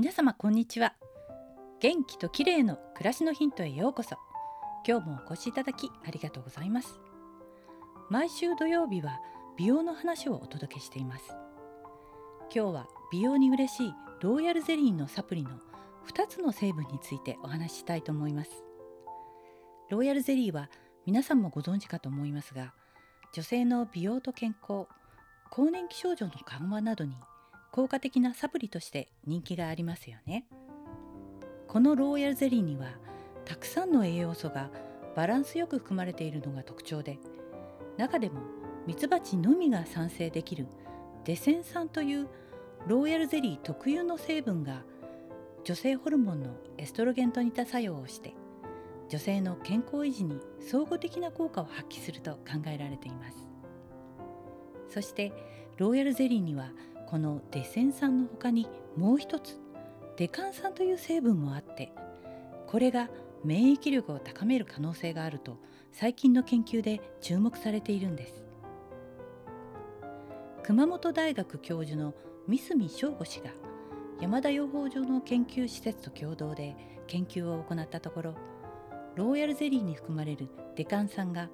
皆様こんにちは。元気と綺麗の暮らしのヒントへようこそ。今日もお越しいただきありがとうございます。毎週土曜日は美容の話をお届けしています。今日は美容に嬉しいローヤルゼリーのサプリの2つの成分についてお話ししたいと思います。ローヤルゼリーは皆さんもご存知かと思いますが女性の美容と健康更年期症状の緩和などに効果的なサプリとして人気がありますよね。このローヤルゼリーにはたくさんの栄養素がバランスよく含まれているのが特徴で中でもミツバチのみが産生できるデセン酸というローヤルゼリー特有の成分が女性ホルモンのエストロゲンと似た作用をして女性の健康維持に相互的な効果を発揮すると考えられています。そしてローヤルゼリーにはこのデセン酸の他にもう一つデカン酸という成分もあってこれが免疫力を高める可能性があると最近の研究で注目されているんです。熊本大学教授の三角翔吾氏が山田養蜂場の研究施設と共同で研究を行ったところローヤルゼリーに含まれるデカン酸が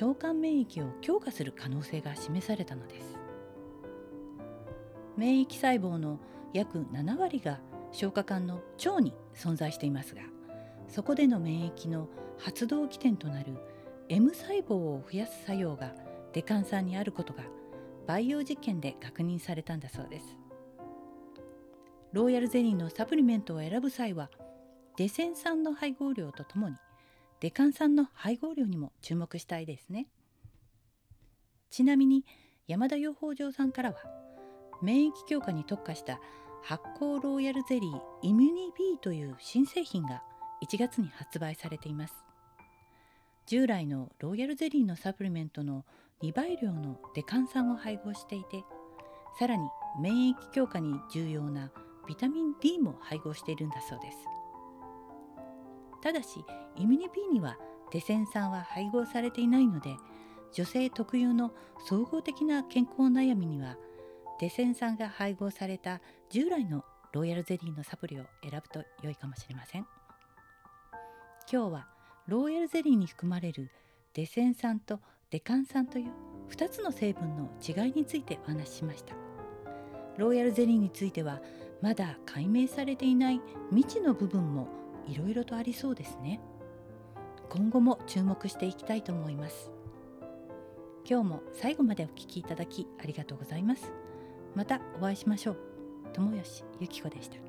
腸管免疫を強化する可能性が示されたのです。免疫細胞の約7割が消化管の腸に存在していますがそこでの免疫の発動起点となる M 細胞を増やす作用がデカン酸にあることが培養実験で確認されたんだそうです。ローヤルゼリーのサプリメントを選ぶ際はデセン酸の配合量とともにデカン酸の配合量にも注目したいですね。ちなみに山田養蜂場さんからは免疫強化に特化した発酵ローヤルゼリーイミュニビーという新製品が1月に発売されています。従来のローヤルゼリーのサプリメントの2倍量のデカン酸を配合していてさらに免疫強化に重要なビタミン D も配合しているんだそうです。ただしイミュニビーにはデセン酸は配合されていないので女性特有の総合的な健康悩みにはデセン酸が配合された従来のロイヤルゼリーのサプリを選ぶと良いかもしれません。今日はロイヤルゼリーに含まれるデセン酸とデカン酸という2つの成分の違いについてお話ししました。ロイヤルゼリーについてはまだ解明されていない未知の部分もいろいろとありそうですね。今後も注目していきたいと思います。今日も最後までお聴きいただきありがとうございます。またお会いしましょう。友吉ゆき子でした。